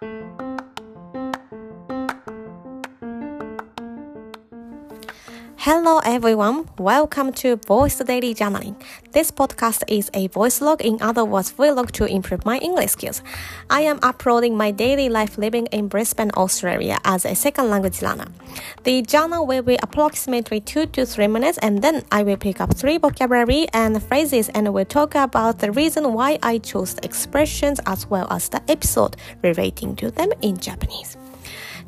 Thank you. Hello everyone, welcome to Voice Daily Journaling. This podcast is a voice log, in other words, vlog to improve my English skills. I am uploading my daily life living in Brisbane, Australia as a second language learner. The journal will be approximately 2 to 3 minutes and then I will pick up 3 vocabulary and phrases and will talk about the reason why I chose the expressions as well as the episode relating to them in Japanese.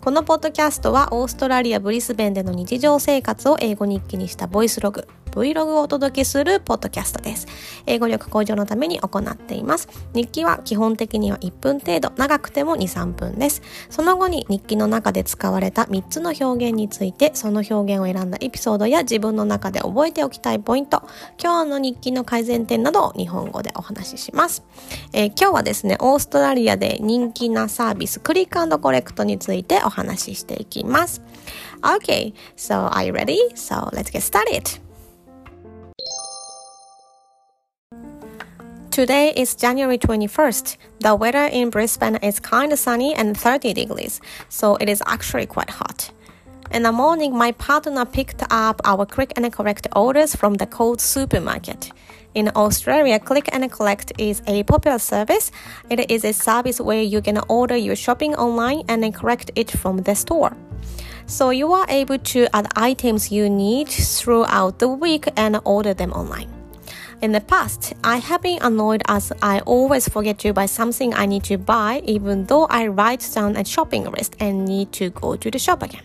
このポッドキャストはオーストラリア・ブリスベンでの日常生活を英語日記にしたボイスログ。Vlog をお届けするポッドキャストです。英語力向上のために行っています。日記は基本的には1分程度、長くても2、3分です。その後に日記の中で使われた3つの表現について、その表現を選んだエピソードや自分の中で覚えておきたいポイント、今日の日記の改善点などを日本語でお話しします。えー、今日はですね、オーストラリアで人気なサービス、クリックコレクトについてお話ししていきます。Okay, so are you ready? So let's get started! Today is January 21st. The weather in Brisbane is kind of sunny and 30 degrees, so it is actually quite hot. In the morning, my partner picked up our click and collect orders from the Coles supermarket. In Australia, click and collect is a popular service. It is a service where you can order your shopping online and collect it from the store. So you are able to add items you need throughout the week and order them online. In the past, I have been annoyed as I always forget to buy something I need to buy even though I write down a shopping list and need to go to the shop again.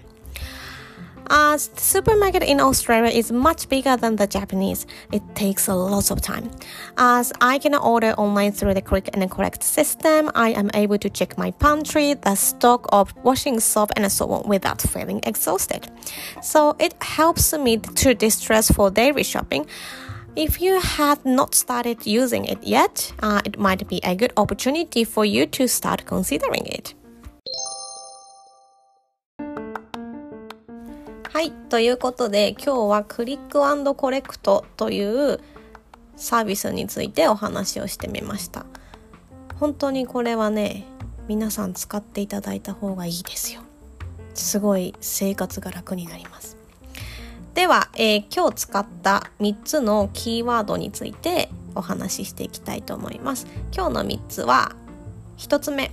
As the supermarket in Australia is much bigger than the Japanese, it takes a lot of time. As I can order online through the click and collect system, I am able to check my pantry, the stock of washing soap, and so on without feeling exhausted. So it helps me to distress for daily shopping. If you have not started using it yet, uh, it might be a good opportunity for you to start considering it. はい。ということで、今日はクリックコレクトというサービスについてお話をしてみました。本当にこれはね、皆さん使っていただいた方がいいですよ。すごい生活が楽になります。では、えー、今日使った3つのキーワードについてお話ししていきたいと思います。今日の3つは、1つ目、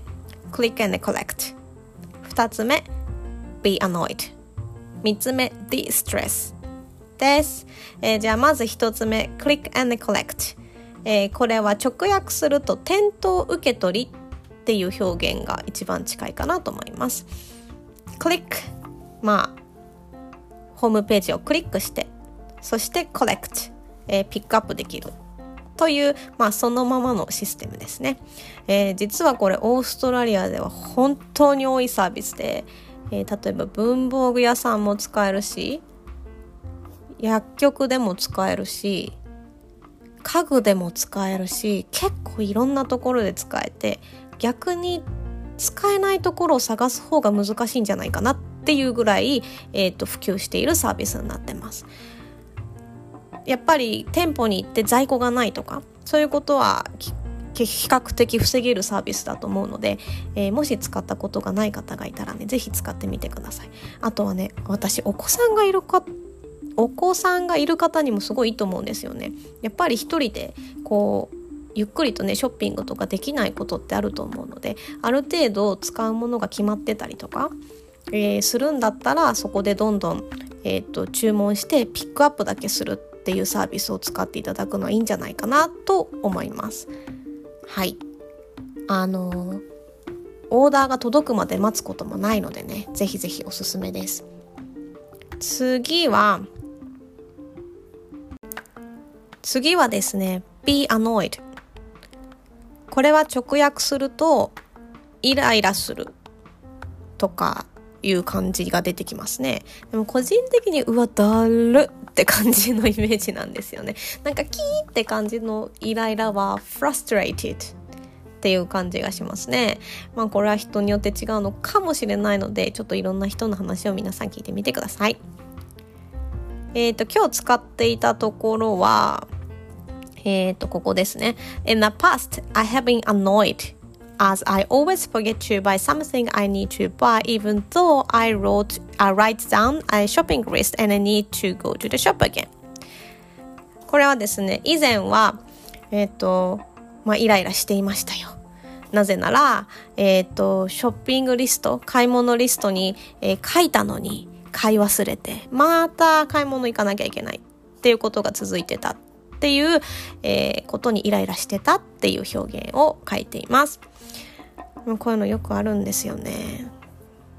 click and collect。2つ目、be annoyed。3つ目、de-stress です。えー、じゃあまず1つ目、click and collect。えー、これは直訳すると店頭受け取りっていう表現が一番近いかなと思います。click まあホームページをクリックして、そして collect、えー、ピックアップできる。という、まあ、そのままのシステムですね、えー、実はこれオーストラリアでは本当に多いサービスで、えー、例えば文房具屋さんも使えるし薬局でも使えるし家具でも使えるし結構いろんなところで使えて逆に使えないところを探す方が難しいんじゃないかなってっていうぐらい、えーと、普及しているサービスになってます。やっぱり店舗に行って在庫がないとかそういうことは比較的防げるサービスだと思うので、えー、もし使ったことがない方がいたらね是非使ってみてくださいあとはね私お子さんがいるかお子さんがいる方にもすごいいいと思うんですよねやっぱり一人でこうゆっくりとねショッピングとかできないことってあると思うのである程度使うものが決まってたりとか、えー、するんだったらそこでどんどん、えーと、注文してピックアップだけするっていうサービスを使っていただくのはいいんじゃないかなと思います。はいあのー、オーダーが届くまで待つこともないのでねぜひぜひおすすめです。次は次はですね be annoyed これは直訳するとイライラするとかいう感じが出てきますね。でも個人的にうわだるって感じのイメージなんですよね。なんかキーって感じのイライラは frustrated っていう感じがしますね。まあこれは人によって違うのかもしれないのでちょっといろんな人の話を皆さん聞いてみてください。えっ、ー、と今日使っていたところはえっ、ー、と、ここですね。In the past, I have been annoyed as I always forget to buy something I need to buy even though I wrote I write down a shopping list and I need to go to the shop again これはですね以前はえっ、ー、とまあイライラしていましたよなぜなら、えっ、ー、と、ショッピングリスト、買い物リストに、えー、書いたのに買い忘れて、また買い物行かなきゃいけないっていうことが続いてたっていう、えー、ことにイライラしてたっていう表現を書いています。こういうのよくあるんですよね。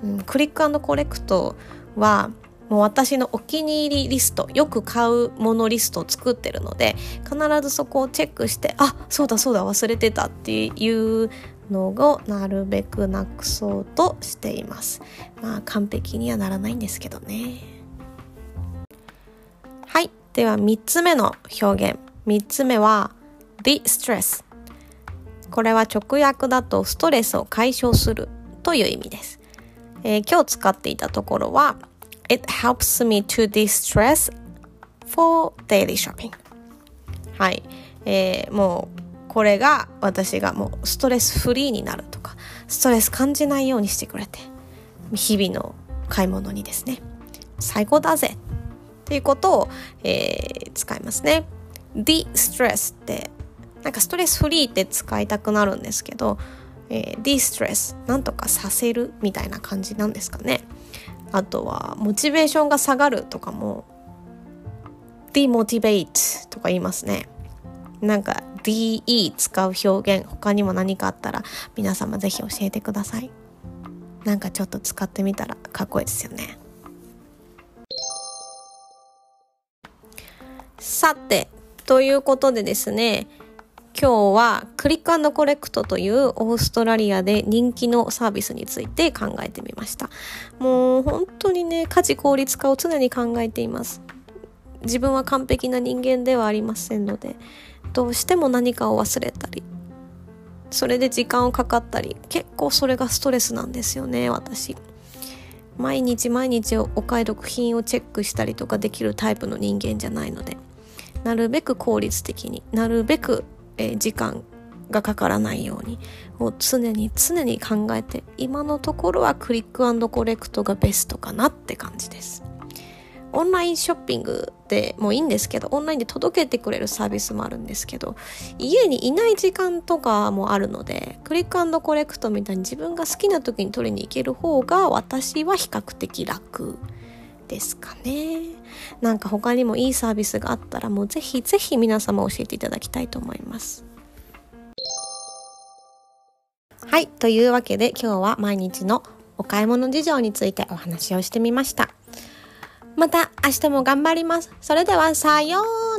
うん、クリックコレクトはもう私のお気に入りリストよく買うものリストを作ってるので必ずそこをチェックしてあそうだそうだ忘れてたっていうのをなるべくなくそうとしていますまあ完璧にはならないんですけどねはいでは3つ目の表現。3つ目は the stress これは直訳だとストレスを解消するという意味です、えー、今日使っていたところは It helps me to distress for daily shopping はい、えー、もうこれが私がもうストレスフリーになるとかストレス感じないようにしてくれて日々の買い物にですね。最高だぜ。っていうことを、えー、使いますね。The stress ってなんかストレスフリーって使いたくなるんですけど、えー、ディストレスなんとかさせるみたいな感じなんですかね。あとはモチベーションが下がるとかも demotivate とか言いますね。なんか DE 使う表現他にも何かあったら皆様ぜひ教えてください。なんかちょっと使ってみたらかっこいいですよね。さてということでですね今日はクリックコレクトというオーストラリアで人気のサービスについて考えてみました。もう本当にね、家事効率化を常に考えています。自分は完璧な人間ではありませんので、どうしても何かを忘れたり、それで時間をかかったり、結構それがストレスなんですよね、私。毎日毎日お買い得品をチェックしたりとかできるタイプの人間じゃないので、なるべく効率的になるべくえー、時間がかからないようにもう常に常に考えて今のところはクリックコレクトがベストかなって感じです。オンラインショッピングってもいいんですけどオンラインで届けてくれるサービスもあるんですけど家にいない時間とかもあるのでクリックコレクトみたいに自分が好きな時に取りに行ける方が私は比較的楽。ですかね。なんか他にもいいサービスがあったらもうぜひぜひ皆様教えていただきたいと思います。はい。というわけで今日は毎日のお買い物事情についてお話をしてみました。また明日も頑張ります。それではさようなら。